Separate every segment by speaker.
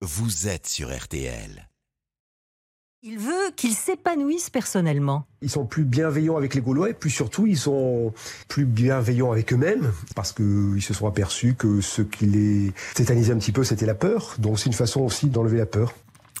Speaker 1: vous êtes sur RTL.
Speaker 2: Il veut qu'ils s'épanouissent personnellement.
Speaker 3: Ils sont plus bienveillants avec les Gaulois et plus surtout ils sont plus bienveillants avec eux-mêmes parce qu'ils se sont aperçus que ce qui les tétanisait un petit peu c'était la peur. Donc c'est une façon aussi d'enlever la peur.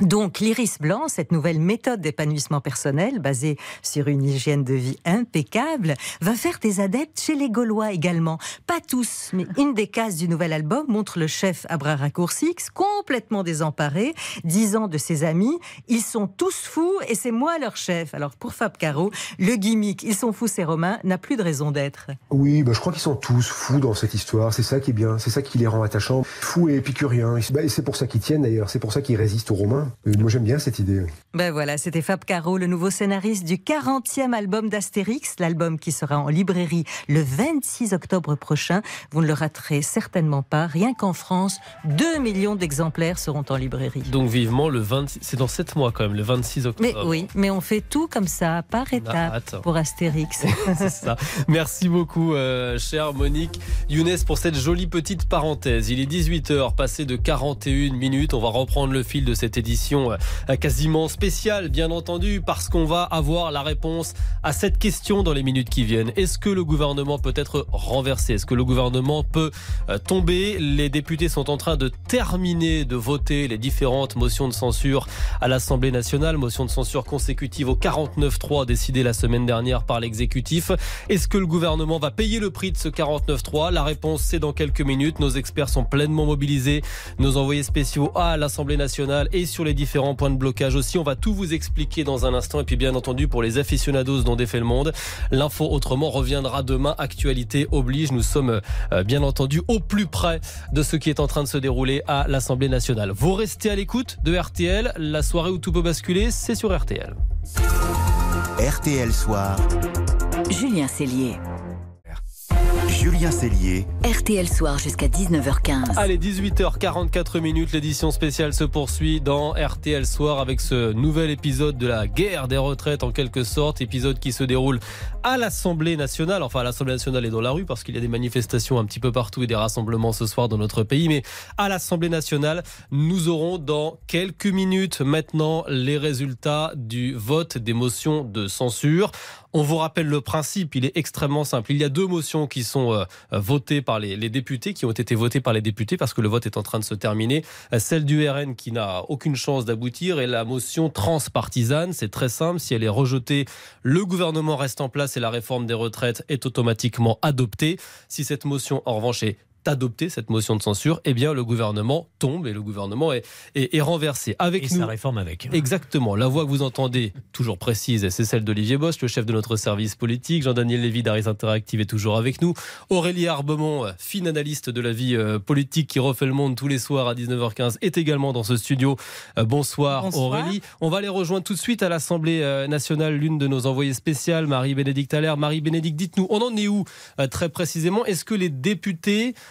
Speaker 2: Donc l'iris blanc, cette nouvelle méthode d'épanouissement personnel basée sur une hygiène de vie impeccable, va faire des adeptes chez les Gaulois également. Pas tous, mais une des cases du nouvel album montre le chef Abra Raccourcix complètement désemparé, disant de ses amis Ils sont tous fous et c'est moi leur chef. Alors pour Fab Caro, le gimmick Ils sont fous ces Romains n'a plus de raison d'être.
Speaker 3: Oui, bah, je crois qu'ils sont tous fous dans cette histoire. C'est ça qui est bien, c'est ça qui les rend attachants. Fous et épicuriens. Bah, c'est pour ça qu'ils tiennent d'ailleurs, c'est pour ça qu'ils résistent aux Romains. Euh, moi j'aime bien cette idée.
Speaker 2: Ben voilà, c'était Fab Caro, le nouveau scénariste du 40e album d'Astérix, l'album qui sera en librairie le 26 octobre prochain. Vous ne le raterez certainement pas. Rien qu'en France, 2 millions d'exemplaires seront en librairie.
Speaker 4: Donc vivement le 26, c'est dans 7 mois quand même, le 26 octobre.
Speaker 2: Mais oui, mais on fait tout comme ça, par étapes, pour Astérix.
Speaker 4: c'est ça. Merci beaucoup, euh, chère Monique Younes, pour cette jolie petite parenthèse. Il est 18h, passé de 41 minutes. On va reprendre le fil de cette édition euh, quasiment spéciale, bien entendu, parce qu'on va avoir la réponse à cette question dans les minutes qui viennent. Est-ce que le gouvernement peut être renversé? Est-ce que le gouvernement peut euh, tomber? Les députés sont en train de terminer de voter les différentes motions de censure à l'Assemblée nationale, motion de censure consécutive au 49-3 décidé la semaine dernière par l'exécutif. Est-ce que le gouvernement va payer le prix de ce 49-3 La réponse, c'est dans quelques minutes. Nos experts sont pleinement mobilisés. Nos envoyés spéciaux à l'Assemblée nationale et sur les différents points de blocage aussi. On va tout vous expliquer dans un instant. Et puis bien entendu, pour les aficionados dont défait le monde, l'info autrement reviendra demain. Actualité oblige. Nous sommes euh, bien entendu au plus près de ce qui est en train de se dérouler à l'Assemblée nationale. Vous restez à l'écoute de RTL. La soirée où tout peut basculer, c'est sur RTL.
Speaker 1: RTL Soir.
Speaker 5: Julien Cellier.
Speaker 1: Julien Cellier.
Speaker 5: RTL Soir jusqu'à 19h15.
Speaker 4: Allez, 18h44 minutes, l'édition spéciale se poursuit dans RTL Soir avec ce nouvel épisode de la guerre des retraites en quelque sorte, épisode qui se déroule à l'Assemblée nationale, enfin à l'Assemblée nationale et dans la rue parce qu'il y a des manifestations un petit peu partout et des rassemblements ce soir dans notre pays, mais à l'Assemblée nationale, nous aurons dans quelques minutes maintenant les résultats du vote des motions de censure. On vous rappelle le principe, il est extrêmement simple. Il y a deux motions qui sont euh, votées par les, députés, qui ont été votées par les députés parce que le vote est en train de se terminer. Euh, celle du RN qui n'a aucune chance d'aboutir et la motion transpartisane, c'est très simple. Si elle est rejetée, le gouvernement reste en place et la réforme des retraites est automatiquement adoptée. Si cette motion, en revanche, est adopter cette motion de censure, eh bien le gouvernement tombe et le gouvernement est, est, renversé. Avec
Speaker 6: et
Speaker 4: nous,
Speaker 6: sa réforme avec.
Speaker 4: Exactement. La voix que vous entendez, toujours précise, c'est celle d'Olivier Bosch, le chef de notre service politique. Jean-Daniel Lévy d'Aris Interactive est toujours avec nous. Aurélie Arbemont, fine analyste de la vie euh, politique qui refait le monde tous les soirs à 19h15, est également dans ce studio. Euh, bonsoir, Aurélie. On va les rejoindre tout de suite à l'Assemblée euh, nationale, l'une de nos envoyées spéciales, Marie-Bénédicte Allaire. Marie-Bénédicte, dites-nous, on en est où très précisément? Est-ce que les députés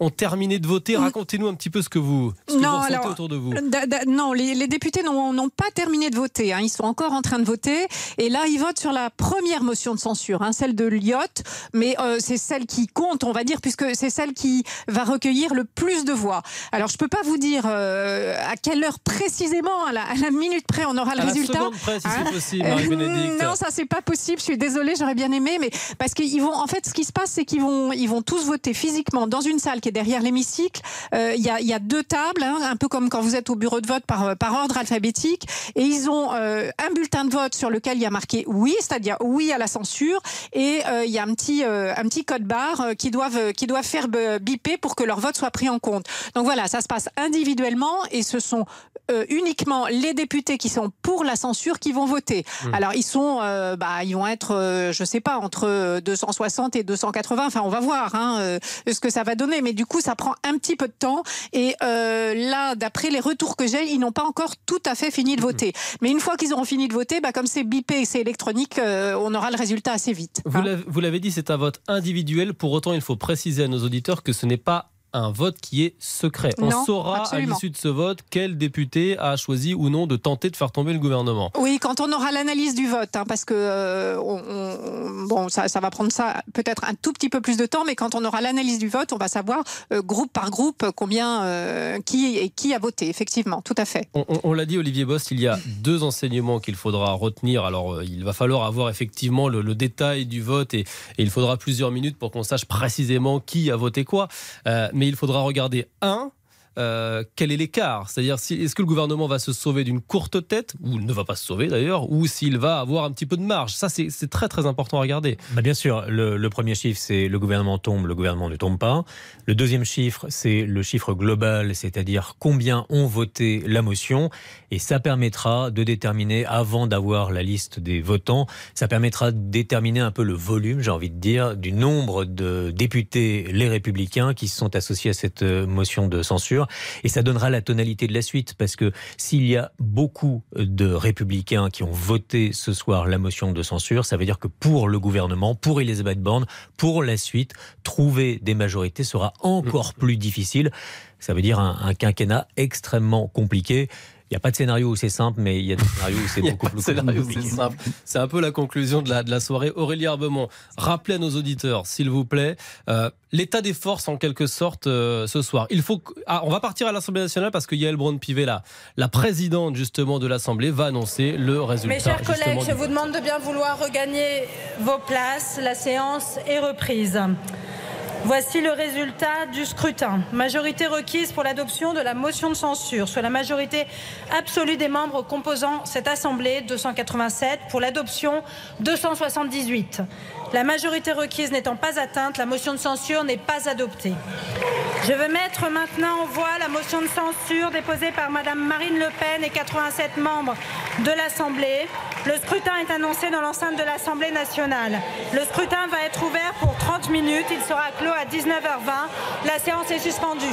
Speaker 4: ont terminé de voter. Racontez-nous un petit peu ce que vous, ce que non, vous autour de vous.
Speaker 7: non, les, députés n'ont pas terminé de voter. Hein. Ils sont encore en train de voter. Et là, ils votent sur la première motion de censure, hein, celle de Lyotte. Mais euh, c'est celle qui compte, on va dire, puisque c'est celle qui va recueillir le plus de voix. Alors, je ne peux pas vous dire euh, à quelle heure précisément, à la, minute près, on aura le
Speaker 4: à
Speaker 7: résultat.
Speaker 4: La près, si c'est hein. possible, Marie-Bénédicte.
Speaker 7: non, ça, c'est pas possible. Je suis désolée, j'aurais bien aimé. Mais parce qu'ils vont, en fait, ce qui se passe, c'est qu'ils vont, ils vont tous voter physiquement dans une salle qui derrière l'hémicycle. Euh, il y, a, deux tables, hein, un peu comme quand vous êtes au bureau de vote par, euh, par ordre alphabétique. Et ils ont euh, un bulletin de vote sur lequel il y a marqué oui, c'est-à-dire oui à la censure. Et il y a un petit, un petit code barre qui doivent, qui doivent faire biper pour que leur vote soit pris en compte. Donc voilà, ça se passe individuellement et ce sont uniquement les députés qui sont pour la censure qui vont voter. Mmh. Alors ils sont, bah, ils vont être, je sais pas, entre 260 et 280. Enfin, on va voir hein, ce que ça va donner. Mais du coup, ça prend un petit peu de temps. Et euh, là, d'après les retours que j'ai, ils n'ont pas encore tout à fait fini de voter. Mais une fois qu'ils auront fini de voter, bah, comme c'est bipé et c'est électronique, euh, on aura le résultat assez vite.
Speaker 4: Vous hein. l'avez dit, c'est un vote individuel. Pour autant, il faut préciser à nos auditeurs que ce n'est pas un vote qui est secret. On saura
Speaker 7: absolument.
Speaker 4: à l'issue de ce vote quel député a choisi ou non de tenter de faire tomber le gouvernement.
Speaker 7: Oui, quand on aura l'analyse du vote, hein, parce que euh, on- on- bon, ça, ça va prendre ça peut-être un tout petit peu plus de temps, mais quand on aura l'analyse du vote, on va savoir euh, groupe par groupe combien euh, qui et qui a voté. Effectivement, tout à fait.
Speaker 4: On, l'a dit, Olivier Bost, il y a deux enseignements qu'il faudra retenir. Alors, il va falloir avoir effectivement le, le détail du vote et, et il faudra plusieurs minutes pour qu'on sache précisément qui a voté quoi. Mais il faudra regarder un. Euh, quel est l'écart? C'est-à-dire, est-ce que le gouvernement va se sauver d'une courte tête, ou ne va pas se sauver d'ailleurs, ou s'il va avoir un petit peu de marge? Ça, c'est très très important à regarder.
Speaker 6: Bah, bien sûr, le, le premier chiffre, c'est le gouvernement tombe, le gouvernement ne tombe pas. Le deuxième chiffre, c'est le chiffre global, c'est-à-dire combien ont voté la motion. Et ça permettra de déterminer, avant d'avoir la liste des votants, ça permettra de déterminer un peu le volume, j'ai envie de dire, du nombre de députés, les républicains, qui se sont associés à cette euh, motion de censure. Et ça donnera la tonalité de la suite, parce que s'il y a beaucoup de républicains qui ont voté ce soir la motion de censure, ça veut dire que pour le gouvernement, pour Elisabeth Borne, pour la suite, trouver des majorités sera encore plus difficile. Ça veut dire un, un quinquennat extrêmement compliqué. Il n'y a pas de scénario où c'est simple, mais il y a des scénarios où c'est beaucoup plus
Speaker 4: scénario,
Speaker 6: compliqué.
Speaker 4: c'est simple. C'est un peu la conclusion de la, de la soirée. Aurélie Herbemont, rappelez à nos auditeurs, s'il vous plaît, euh, l'état des forces en quelque sorte euh, ce soir. Il faut ah, on va partir à l'Assemblée nationale parce que Yael Braun-Pivet, la, la présidente justement de l'Assemblée, va annoncer le résultat.
Speaker 8: Mes chers collègues, je vous demande de bien vouloir regagner vos places. La séance est reprise. Voici le résultat du scrutin. Majorité requise pour l'adoption de la motion de censure, soit la majorité absolue des membres composant cette Assemblée, 287, pour l'adoption, 278. La majorité requise n'étant pas atteinte, la motion de censure n'est pas adoptée. Je veux mettre maintenant en voie la motion de censure déposée par Madame Marine Le Pen et 87 membres de l'Assemblée. Le scrutin est annoncé dans l'enceinte de l'Assemblée nationale. Le scrutin va être ouvert pour 30 minutes. Il sera clos à 19h20. La séance est suspendue.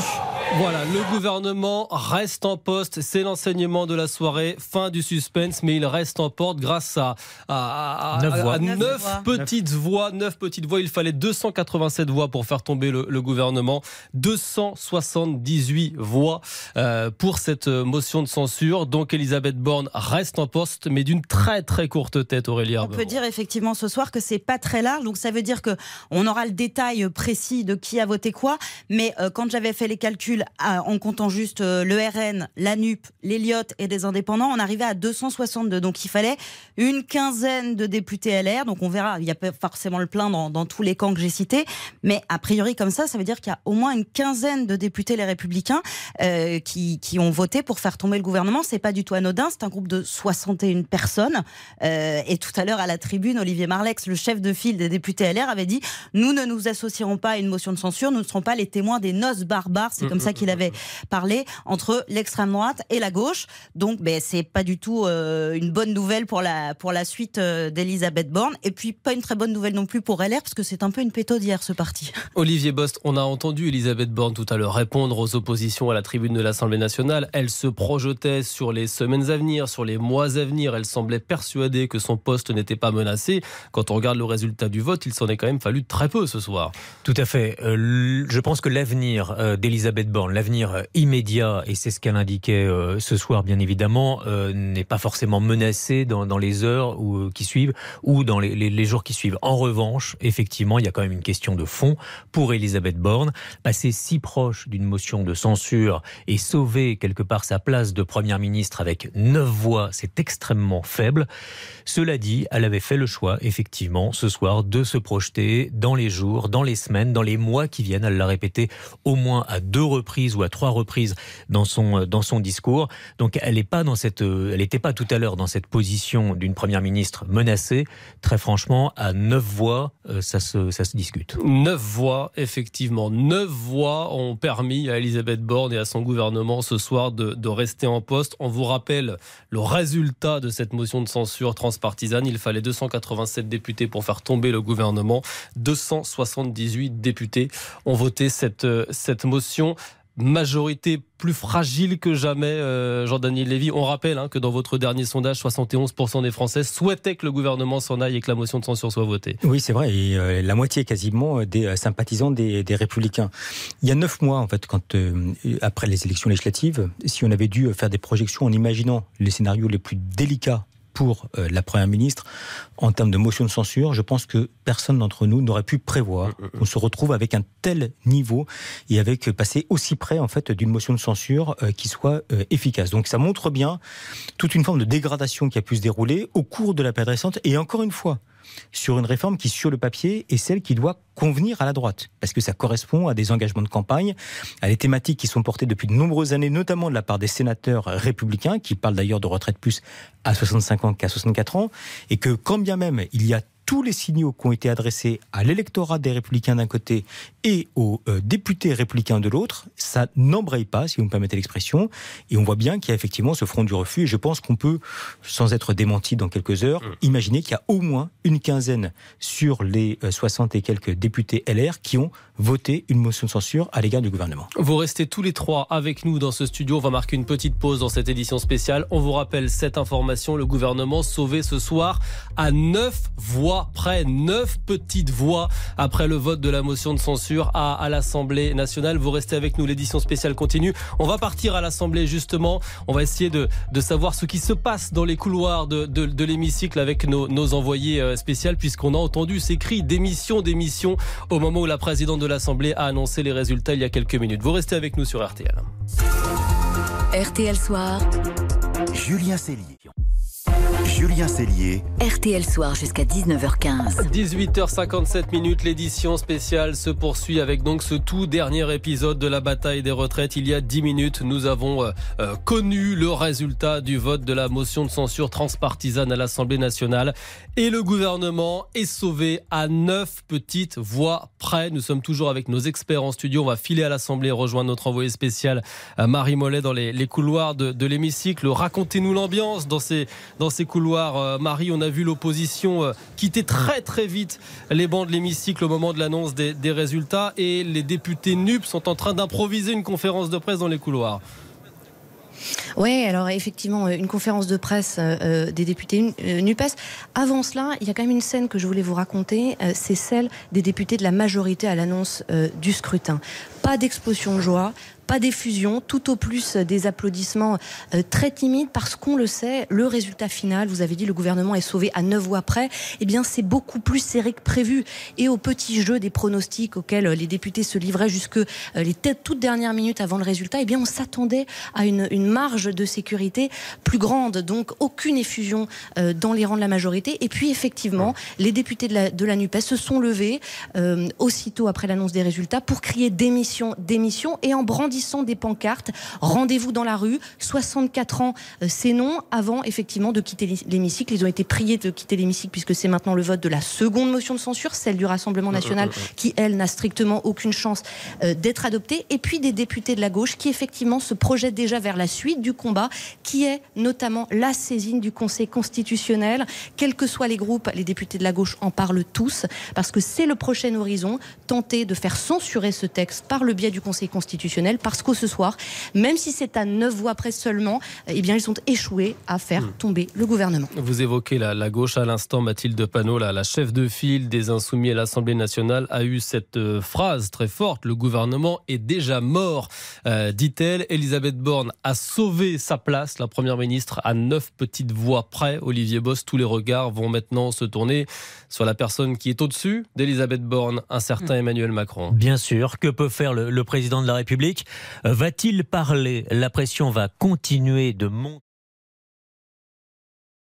Speaker 4: Voilà, le gouvernement reste en poste. C'est l'enseignement de la soirée. Fin du suspense, mais il reste en porte grâce à, à, à-
Speaker 6: Neuf
Speaker 4: à-
Speaker 6: voix.
Speaker 4: à
Speaker 2: Neuf
Speaker 4: neuf
Speaker 2: voix.
Speaker 4: petites voix. Neuf petites voix. Il fallait 287 voix pour faire tomber le, le gouvernement. 278 voix euh, pour cette motion de censure. Donc Elisabeth Borne reste en poste, mais d'une très très courte tête, Aurélie
Speaker 9: On peut dire effectivement ce soir que c'est pas très large, donc ça veut dire que on aura le détail précis de qui a voté quoi. Mais euh, quand j'avais fait les calculs à- en comptant juste euh, le RN, la NUP, l'Eliott et des indépendants, on arrivait à 262. Donc il fallait une quinzaine de députés LR. Donc on verra. Il y a pas forcément le plein dans, dans tous les camps que j'ai cités, mais a priori comme ça, ça veut dire qu'il y a au moins une quinzaine de députés les Républicains euh, qui, qui ont voté pour faire tomber le gouvernement. C'est pas du tout anodin. C'est un groupe de 61 personnes. Euh, et tout à l'heure, à la tribune, Olivier Marlex, le chef de file des députés LR, avait dit Nous ne nous associerons pas à une motion de censure, nous ne serons pas les témoins des noces barbares. C'est comme ça qu'il avait parlé entre l'extrême droite et la gauche. Donc, ben, c'est pas du tout euh, une bonne nouvelle pour la, pour la suite euh, d'Elisabeth Borne. Et puis, pas une très bonne nouvelle non plus pour LR, parce que c'est un peu une pétaudière, ce parti.
Speaker 4: Olivier Bost, on a entendu Elisabeth Borne tout à l'heure répondre aux oppositions à la tribune de l'Assemblée nationale. Elle se projetait sur les semaines à venir, sur les mois à venir. Elle semblait persuadée que son poste n'était pas menacé. Quand on regarde le résultat du vote, il s'en est quand même fallu très peu ce soir.
Speaker 6: Tout à fait. Euh, je pense que l'avenir euh, d'Elisabeth Borne, l'avenir euh, immédiat, et c'est ce qu'elle indiquait euh, ce soir, bien évidemment, euh, n'est pas forcément menacé dans, les heures qui suivent ou dans les, les- les jours qui suivent. En revanche, effectivement, il y a quand même une question de fond pour Elisabeth Borne. Passer si proche d'une motion de censure et sauver quelque part sa place de première ministre avec neuf voix, c'est extrêmement faible. Cela dit, elle avait fait le choix, effectivement, ce soir, de se projeter dans les jours, dans les semaines, dans les mois qui viennent. Elle l'a répété au moins à deux reprises ou à trois reprises dans son, dans son discours. Donc, elle n'est pas dans cette, euh, elle n'était pas tout à l'heure dans cette position d'une première ministre menacée. Très franchement, à neuf voix, euh, ça se, ça se discute.
Speaker 4: Neuf voix, effectivement. Neuf voix ont permis à Elisabeth Borne et à son gouvernement ce soir de, de rester en poste. On vous rappelle le résultat de cette motion de censure transpartisane. Il fallait 287 députés pour faire tomber le gouvernement. 278 députés ont voté cette, euh, cette motion. Majorité plus fragile que jamais, euh, Jean-Daniel Lévy. On rappelle hein, que dans votre dernier sondage, 71% des Français souhaitaient que le gouvernement s'en aille et que la motion de censure soit votée.
Speaker 10: Oui, c'est vrai. Et euh, la moitié quasiment des euh, sympathisants des, des, Républicains. Il y a neuf mois, en fait, quand après les élections législatives, si on avait dû faire des projections en imaginant les scénarios les plus délicats pour euh, la Première ministre en termes de motion de censure, je pense que personne d'entre nous n'aurait pu prévoir mm, mm. qu'on se retrouve avec un tel niveau et avec passer aussi près en fait d'une motion de censure euh, qui soit euh, efficace. Donc ça montre bien toute une forme de dégradation qui a pu se dérouler au cours de la période récente et encore une fois sur une réforme qui, sur le papier, est celle qui doit convenir à la droite, parce que ça correspond à des engagements de campagne, à des thématiques qui sont portées depuis de nombreuses années, notamment de la part des sénateurs républicains, qui parlent d'ailleurs de retraite plus à 65 ans qu'à 64 ans, et que quand bien même il y a tous les signaux qui ont été adressés à l'électorat des républicains d'un côté et aux euh, députés républicains de l'autre, ça n'embraye pas, si vous me permettez l'expression, et on voit bien qu'il y a effectivement ce front du refus, et je pense qu'on peut, sans être démenti dans quelques heures, mmh. imaginer qu'il y a au moins une quinzaine sur les 60 euh, et quelques députés LR qui ont voté une motion de censure à l'égard du gouvernement.
Speaker 4: Vous restez tous les trois avec nous dans ce studio. On va marquer une petite pause dans cette édition spéciale. On vous rappelle cette information. Le gouvernement sauvé ce soir à neuf voix près, neuf petites voix après le vote de la motion de censure à, à l'Assemblée nationale. Vous restez avec nous. L'édition spéciale continue. On va partir à l'Assemblée justement. On va essayer de, de, savoir ce qui se passe dans les couloirs de, de, de l'hémicycle avec nos, nos envoyés euh, spéciaux puisqu'on a entendu ces cris d'émission, d'émission au moment où la présidente de l'Assemblée a annoncé les résultats il y a quelques minutes. Vous restez avec nous sur RTL.
Speaker 5: RTL Soir.
Speaker 1: Julien Cellier. Julien Cellier.
Speaker 5: RTL Soir jusqu'à 19h15.
Speaker 4: 18h57 minutes, l'édition spéciale se poursuit avec donc ce tout dernier épisode de la bataille des retraites. Il y a 10 minutes, nous avons euh, euh, connu le résultat du vote de la motion de censure transpartisane à l'Assemblée nationale et le gouvernement est sauvé à 9 petites voix près. Nous sommes toujours avec nos experts en studio. On va filer à l'Assemblée et rejoindre notre envoyé spécial euh, Marie Mollet dans les, les couloirs de, de l'hémicycle. Racontez-nous l'ambiance dans ces, dans ces couloirs euh, Marie, on a vu l'opposition euh, quitter très très vite les bancs de l'hémicycle au moment de l'annonce des, résultats et les députés NUP sont en train d'improviser une conférence de presse dans les couloirs.
Speaker 11: Oui, alors effectivement, une conférence de presse euh, des députés NUPES. Avant cela, il y a quand même une scène que je voulais vous raconter, c'est celle des députés de la majorité à l'annonce du scrutin. Pas d'explosion de joie, pas d'effusion, tout au plus des applaudissements euh, très timides parce qu'on le sait, le résultat final, vous avez dit le gouvernement est sauvé à 9 voix près, eh bien c'est beaucoup plus serré que prévu. Et au petit jeu des pronostics auxquels euh, les députés se livraient jusque euh, les toutes dernières minutes avant le résultat, eh bien on s'attendait à une, marge de sécurité plus grande, donc aucune effusion dans les rangs de la majorité. Et puis effectivement, les députés de la, de la NUPES se sont levés aussitôt après l'annonce des résultats pour crier démission, démission et en brandissant des pancartes. Rendez-vous dans la rue. 64 ans, euh, c'est non. Avant, effectivement, de quitter l'hémicycle. Ils ont été priés de quitter l'hémicycle puisque c'est maintenant le vote de la seconde motion de censure, celle du Rassemblement national, qui, elle, n'a strictement aucune chance euh, d'être adoptée. Et puis des députés de la gauche qui, effectivement, se projettent déjà vers la suite du combat, qui est notamment la saisine du Conseil constitutionnel. Quels que soient les groupes, les députés de la gauche en parlent tous, parce que c'est le prochain horizon, tenter de faire censurer ce texte par le biais du Conseil constitutionnel parce que ce soir, même si c'est à neuf voix près seulement, eh bien, ils ont échoué à faire hmm. tomber le gouvernement.
Speaker 4: Vous évoquez la, gauche à l'instant, Mathilde Panot, la, la, chef de file des Insoumis à l'Assemblée nationale, a eu cette euh, phrase très forte le gouvernement est déjà mort, euh, dit-elle. Elisabeth Borne a sauvé sa place, la première ministre, à neuf petites voix près. Olivier Boss, tous les regards vont maintenant se tourner sur la personne qui est au-dessus d'Elisabeth Borne, un certain hmm. Emmanuel Macron.
Speaker 6: Bien sûr, que peut faire le président de la République? Va-t-il parler? La pression va continuer de monter.